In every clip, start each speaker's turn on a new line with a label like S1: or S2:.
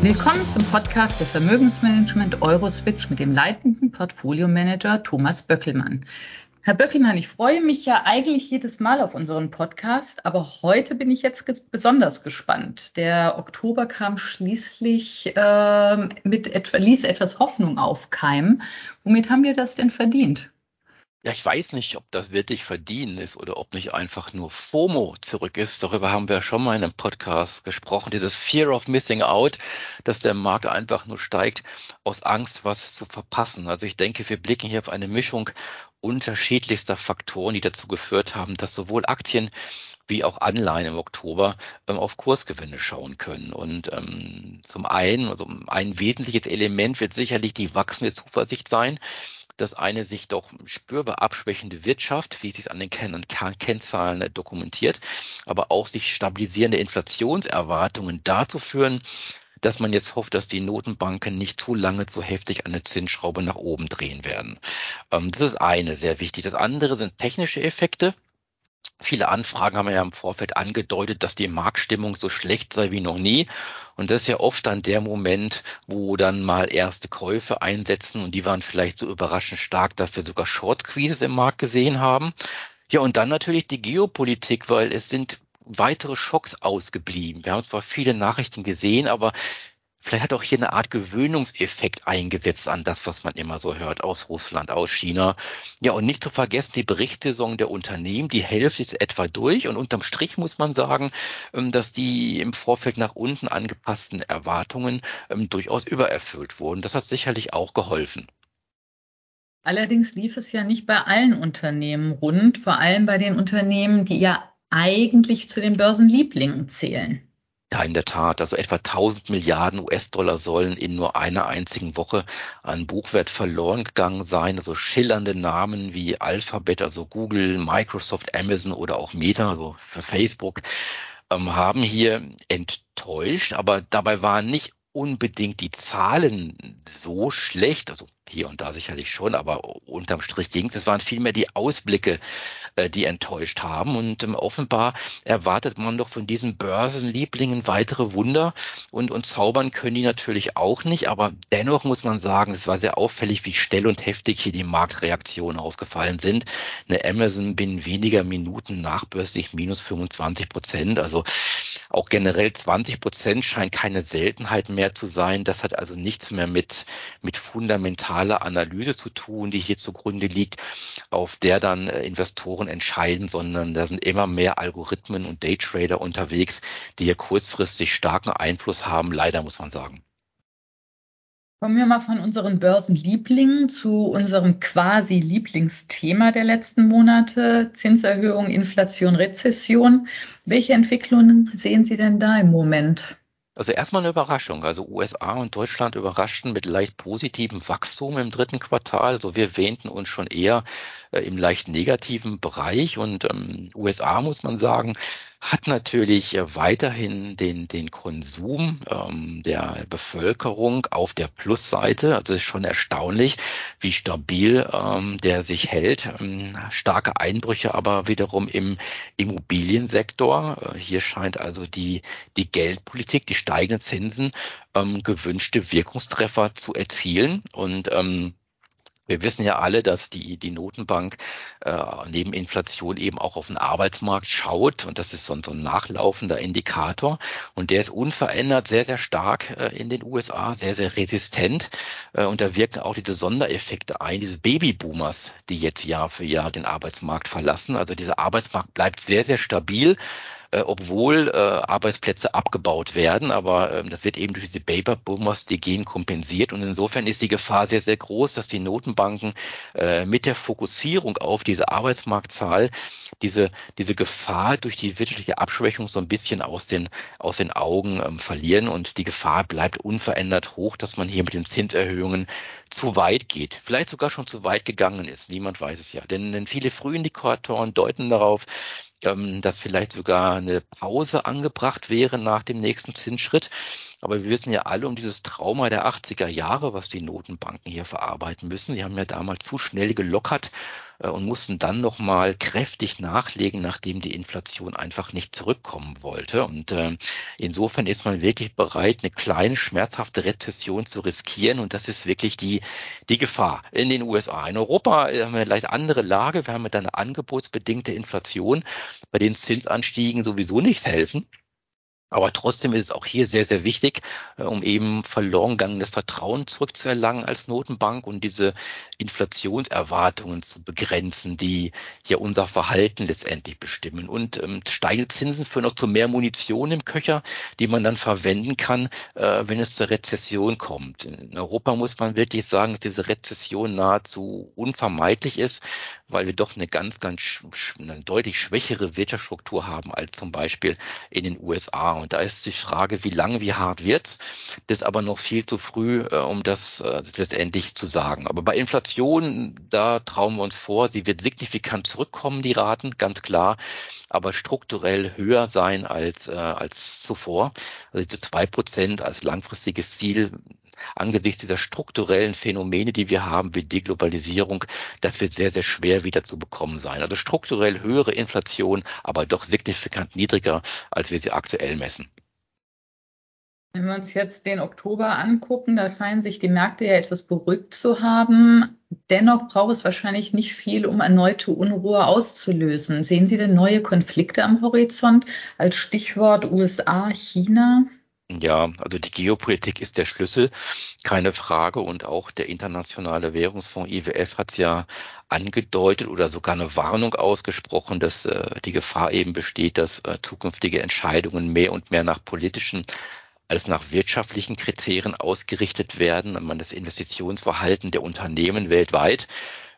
S1: Willkommen zum Podcast der Vermögensmanagement Euroswitch mit dem leitenden Portfoliomanager Thomas Böckelmann. Herr Böckelmann, ich freue mich ja eigentlich jedes Mal auf unseren Podcast, aber heute bin ich jetzt besonders gespannt. Der Oktober kam schließlich äh, mit etwa, ließ etwas Hoffnung aufkeimen. Womit haben wir das denn verdient?
S2: Ja, ich weiß nicht, ob das wirklich verdienen ist oder ob nicht einfach nur FOMO zurück ist. Darüber haben wir schon mal in einem Podcast gesprochen. Dieses Fear of Missing Out, dass der Markt einfach nur steigt aus Angst, was zu verpassen. Also ich denke, wir blicken hier auf eine Mischung unterschiedlichster Faktoren, die dazu geführt haben, dass sowohl Aktien wie auch Anleihen im Oktober ähm, auf Kursgewinne schauen können. Und ähm, zum einen, also ein wesentliches Element wird sicherlich die wachsende Zuversicht sein, dass eine sich doch spürbar abschwächende Wirtschaft, wie sich an den Ken Kennzahlen dokumentiert, aber auch sich stabilisierende Inflationserwartungen dazu führen, dass man jetzt hofft, dass die Notenbanken nicht zu lange zu heftig der Zinsschraube nach oben drehen werden. Ähm, das ist eine sehr wichtig. Das andere sind technische Effekte. Viele Anfragen haben ja im Vorfeld angedeutet, dass die Marktstimmung so schlecht sei wie noch nie. Und das ist ja oft dann der Moment, wo dann mal erste Käufe einsetzen und die waren vielleicht so überraschend stark, dass wir sogar Short im Markt gesehen haben. Ja, und dann natürlich die Geopolitik, weil es sind weitere Schocks ausgeblieben. Wir haben zwar viele Nachrichten gesehen, aber Vielleicht hat auch hier eine Art Gewöhnungseffekt eingesetzt an das, was man immer so hört aus Russland, aus China. Ja, und nicht zu vergessen, die Berichtssaison der Unternehmen, die Hälfte ist etwa durch. Und unterm Strich muss man sagen, ähm, dass die im Vorfeld nach unten angepassten Erwartungen ähm, durchaus übererfüllt wurden. Das hat sicherlich auch geholfen.
S1: Allerdings lief es ja nicht bei allen Unternehmen rund, vor allem bei den Unternehmen, die ja eigentlich zu den Börsenlieblingen zählen.
S2: Ja, in der Tat. Also etwa 1000 Milliarden US-Dollar sollen in nur einer einzigen Woche an Buchwert verloren gegangen sein. Also schillernde Namen wie Alphabet, also Google, Microsoft, Amazon oder auch Meta, also für Facebook, ähm, haben hier enttäuscht. Aber dabei waren nicht unbedingt die Zahlen so schlecht. Also hier und da sicherlich schon, aber unterm Strich ging es. Es waren vielmehr die Ausblicke, äh, die enttäuscht haben. Und ähm, offenbar erwartet man doch von diesen Börsenlieblingen weitere Wunder und, und zaubern können die natürlich auch nicht. Aber dennoch muss man sagen, es war sehr auffällig, wie schnell und heftig hier die Marktreaktionen ausgefallen sind. Eine Amazon binnen weniger Minuten nachbörslich minus 25 Prozent. Also auch generell 20 Prozent scheint keine Seltenheit mehr zu sein. Das hat also nichts mehr mit, mit fundamentaler Analyse zu tun, die hier zugrunde liegt, auf der dann äh, Investoren entscheiden, sondern da sind immer mehr Algorithmen und Daytrader unterwegs, die hier kurzfristig starken Einfluss haben. Leider muss man sagen.
S1: Kommen wir mal von unseren Börsenlieblingen zu unserem quasi Lieblingsthema der letzten Monate, Zinserhöhung, Inflation, Rezession. Welche Entwicklungen sehen Sie denn da im Moment?
S2: Also erstmal eine Überraschung. Also USA und Deutschland überraschten mit leicht positivem Wachstum im dritten Quartal. Also wir wähnten uns schon eher äh, im leicht negativen Bereich. Und ähm, USA muss man sagen, hat natürlich äh, weiterhin den, den Konsum ähm, der Bevölkerung auf der Plusseite. Also es ist schon erstaunlich, wie stabil ähm, der sich hält. Ähm, starke Einbrüche aber wiederum im Immobiliensektor. Äh, hier scheint also die, die Geldpolitik, die steigenden Zinsen ähm, gewünschte Wirkungstreffer zu erzielen. Und ähm, wir wissen ja alle, dass die, die Notenbank äh, neben Inflation eben auch auf den Arbeitsmarkt schaut. Und das ist so ein, so ein nachlaufender Indikator. Und der ist unverändert sehr, sehr stark äh, in den USA, sehr, sehr resistent. Äh, und da wirken auch diese Sondereffekte ein, diese Babyboomers, die jetzt Jahr für Jahr den Arbeitsmarkt verlassen. Also dieser Arbeitsmarkt bleibt sehr, sehr stabil äh, obwohl äh, Arbeitsplätze abgebaut werden. Aber äh, das wird eben durch diese Baby-Boomers, die gehen kompensiert. Und insofern ist die Gefahr sehr, sehr groß, dass die Notenbanken äh, mit der Fokussierung auf diese Arbeitsmarktzahl diese, diese Gefahr durch die wirtschaftliche Abschwächung so ein bisschen aus den, aus den Augen ähm, verlieren. Und die Gefahr bleibt unverändert hoch, dass man hier mit den Zinserhöhungen zu weit geht. Vielleicht sogar schon zu weit gegangen ist. Niemand weiß es ja. Denn, denn viele Frühindikatoren deuten darauf, ähm, dass vielleicht sogar eine Pause angebracht wäre nach dem nächsten Zinsschritt. Aber wir wissen ja alle um dieses Trauma der 80er Jahre, was die Notenbanken hier verarbeiten müssen. Die haben ja damals zu schnell gelockert äh, und mussten dann nochmal kräftig nachlegen, nachdem die Inflation einfach nicht zurückkommen wollte. Und äh, insofern ist man wirklich bereit, eine kleine schmerzhafte Rezession zu riskieren. Und das ist wirklich die, die Gefahr in den USA. In Europa äh, haben wir eine leicht andere Lage. Wir haben mit einer angebotsbedingte Inflation, bei den Zinsanstiegen sowieso nichts helfen. Aber trotzdem ist es auch hier sehr, sehr wichtig, äh, um eben verloren gegangenes Vertrauen zurückzuerlangen als Notenbank und diese Inflationserwartungen zu begrenzen, die hier unser Verhalten letztendlich bestimmen. Und ähm, steigende Zinsen führen auch zu mehr Munition im Köcher, die man dann verwenden kann, äh, wenn es zur Rezession kommt. In Europa muss man wirklich sagen, dass diese Rezession nahezu unvermeidlich ist, weil wir doch eine ganz, ganz eine deutlich schwächere Wirtschaftsstruktur haben als zum Beispiel in den USA. Und da ist die Frage, wie lang, wie hart wird's? Das ist aber noch viel zu früh, äh, um das äh, letztendlich zu sagen. Aber bei Inflation, da trauen wir uns vor, sie wird signifikant zurückkommen, die Raten, ganz klar aber strukturell höher sein als, äh, als zuvor. Also diese zwei Prozent als langfristiges Ziel angesichts dieser strukturellen Phänomene, die wir haben, wie Deglobalisierung, das wird sehr, sehr schwer wieder zu bekommen sein. Also strukturell höhere Inflation, aber doch signifikant niedriger, als wir sie aktuell messen.
S1: Wenn wir uns jetzt den Oktober angucken, da scheinen sich die Märkte ja etwas beruhigt zu haben. Dennoch braucht es wahrscheinlich nicht viel, um erneute Unruhe auszulösen. Sehen Sie denn neue Konflikte am Horizont als Stichwort USA, China?
S2: Ja, also die Geopolitik ist der Schlüssel, keine Frage. Und auch der Internationale Währungsfonds IWF hat es ja angedeutet oder sogar eine Warnung ausgesprochen, dass äh, die Gefahr eben besteht, dass äh, zukünftige Entscheidungen mehr und mehr nach politischen als nach wirtschaftlichen Kriterien ausgerichtet werden. Man das Investitionsverhalten der Unternehmen weltweit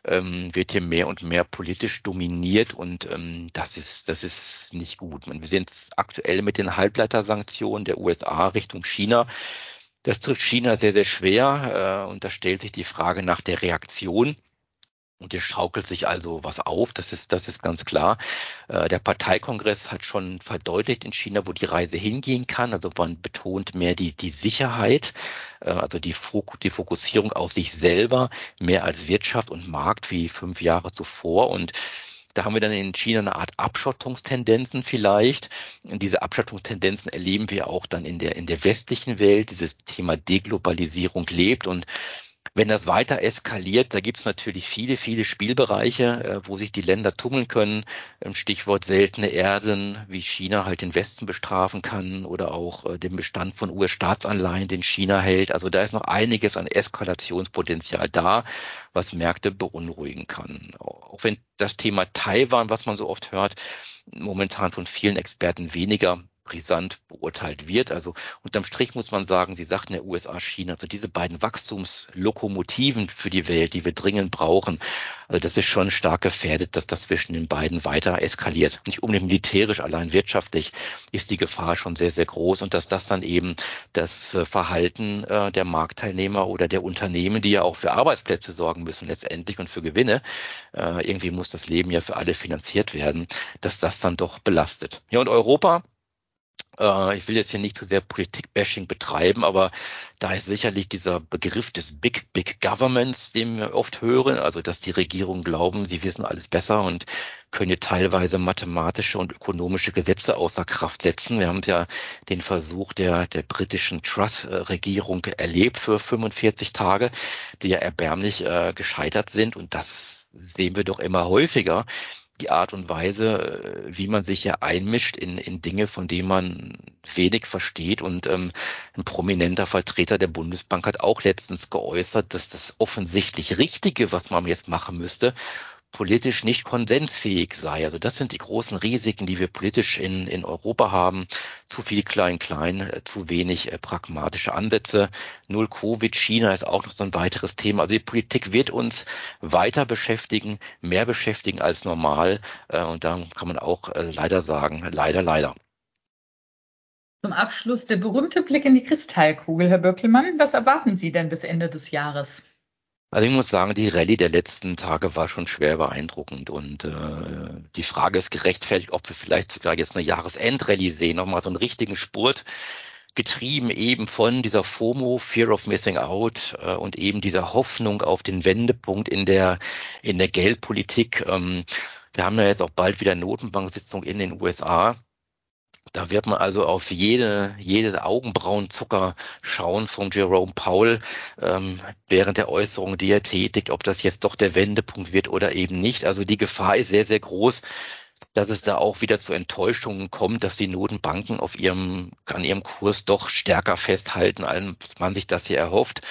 S2: ähm, wird hier mehr und mehr politisch dominiert und ähm, das ist das ist nicht gut. Wir sehen es aktuell mit den Halbleitersanktionen der USA Richtung China. Das trifft China sehr sehr schwer äh, und da stellt sich die Frage nach der Reaktion. Und hier schaukelt sich also was auf, das ist, das ist ganz klar. Äh, der Parteikongress hat schon verdeutlicht in China, wo die Reise hingehen kann. Also man betont mehr die, die Sicherheit, äh, also die, die Fokussierung auf sich selber, mehr als Wirtschaft und Markt wie fünf Jahre zuvor. Und da haben wir dann in China eine Art Abschottungstendenzen vielleicht. Und diese Abschottungstendenzen erleben wir auch dann in der, in der westlichen Welt. Dieses Thema Deglobalisierung lebt und wenn das weiter eskaliert, da gibt es natürlich viele, viele Spielbereiche, äh, wo sich die Länder tummeln können. Ähm, Stichwort seltene Erden, wie China halt den Westen bestrafen kann oder auch äh, den Bestand von US-Staatsanleihen, den China hält. Also da ist noch einiges an Eskalationspotenzial da, was Märkte beunruhigen kann. Auch wenn das Thema Taiwan, was man so oft hört, momentan von vielen Experten weniger brisant beurteilt wird. Also unterm Strich muss man sagen, Sie sagten ja USA, China, also diese beiden Wachstumslokomotiven für die Welt, die wir dringend brauchen, also das ist schon stark gefährdet, dass das zwischen den beiden weiter eskaliert. Nicht unbedingt militärisch, allein wirtschaftlich ist die Gefahr schon sehr, sehr groß und dass das dann eben das äh, Verhalten äh, der Marktteilnehmer oder der Unternehmen, die ja auch für Arbeitsplätze sorgen müssen letztendlich und für Gewinne, äh, irgendwie muss das Leben ja für alle finanziert werden, dass das dann doch belastet. Ja, und Europa, ich will jetzt hier nicht zu sehr Politik-Bashing betreiben, aber da ist sicherlich dieser Begriff des Big, Big Governments, den wir oft hören, also dass die Regierungen glauben, sie wissen alles besser und können teilweise mathematische und ökonomische Gesetze außer Kraft setzen. Wir haben ja den Versuch der, der britischen Truss-Regierung erlebt für 45 Tage, die ja erbärmlich äh, gescheitert sind und das sehen wir doch immer häufiger, die Art und Weise, äh, wie man sich ja einmischt in, in Dinge, von denen man wenig versteht. Und ähm, ein prominenter Vertreter der Bundesbank hat auch letztens geäußert, dass das offensichtlich Richtige, was man jetzt machen müsste, politisch nicht konsensfähig sei. Also das sind die großen Risiken, die wir politisch in, in Europa haben. Zu viel Klein-Klein, äh, zu wenig äh, pragmatische Ansätze. Null Covid, China ist auch noch so ein weiteres Thema. Also die Politik wird uns weiter beschäftigen, mehr beschäftigen als normal. Äh, und da kann man auch leider sagen, leider, leider.
S1: Zum Abschluss der berühmte Blick in die Kristallkugel, Herr Böckelmann. Was erwarten Sie denn bis Ende des Jahres?
S2: Also ich muss sagen, die Rallye der letzten Tage war schon schwer beeindruckend und äh, die Frage ist gerechtfertigt, ob wir vielleicht sogar jetzt eine Jahresendrallye sehen, nochmal so einen richtigen Spurt getrieben eben von dieser FOMO, Fear of Missing Out äh, und eben dieser Hoffnung auf den Wendepunkt in der in der Geldpolitik. Ähm, wir haben ja jetzt auch bald wieder Notenbanksitzung in den USA. Da wird man also auf jede, jede Augenbrauenzucker schauen von Jerome Powell ähm, während der Äußerung, die er tätigt, ob das jetzt doch der Wendepunkt wird oder eben nicht. Also die Gefahr ist sehr, sehr groß, dass es da auch wieder zu Enttäuschungen kommt, dass die Notenbanken auf ihrem, an ihrem Kurs doch stärker festhalten, als man sich das hier erhofft.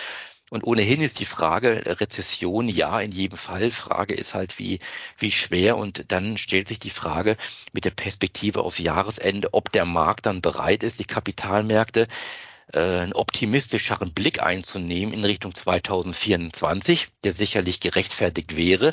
S2: Und ohnehin ist die Frage Rezession ja in jedem Fall. Frage ist halt, wie, wie schwer. Und dann stellt sich die Frage mit der Perspektive auf Jahresende, ob der Markt dann bereit ist, die Kapitalmärkte äh, einen optimistischeren Blick einzunehmen in Richtung 2024, der sicherlich gerechtfertigt wäre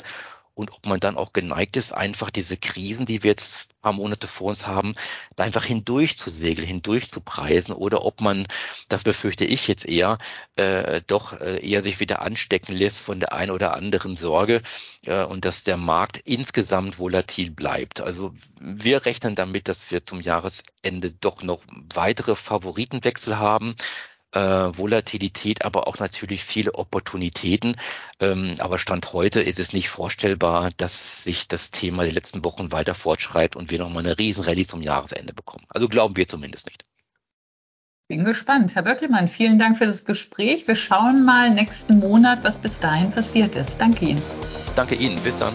S2: und ob man dann auch geneigt ist, einfach diese Krisen, die wir jetzt ein paar Monate vor uns haben, da einfach hindurch zu segeln, hindurch zu preisen oder ob man, das befürchte ich jetzt eher, äh, doch äh, eher sich wieder anstecken lässt von der einen oder anderen Sorge äh, und dass der Markt insgesamt volatil bleibt. Also wir rechnen damit, dass wir zum Jahresende doch noch weitere Favoritenwechsel haben äh, Volatilität, aber auch natürlich viele Opportunitäten. Ähm, aber Stand heute ist es nicht vorstellbar, dass sich das Thema der letzten Wochen weiter fortschreibt und wir nochmal eine Riesenrallye zum Jahresende bekommen. Also glauben wir zumindest nicht.
S1: Bin gespannt. Herr Böcklemann, vielen Dank für das Gespräch. Wir schauen mal nächsten Monat, was bis dahin passiert ist. Danke Ihnen.
S2: Danke Ihnen. Bis dann.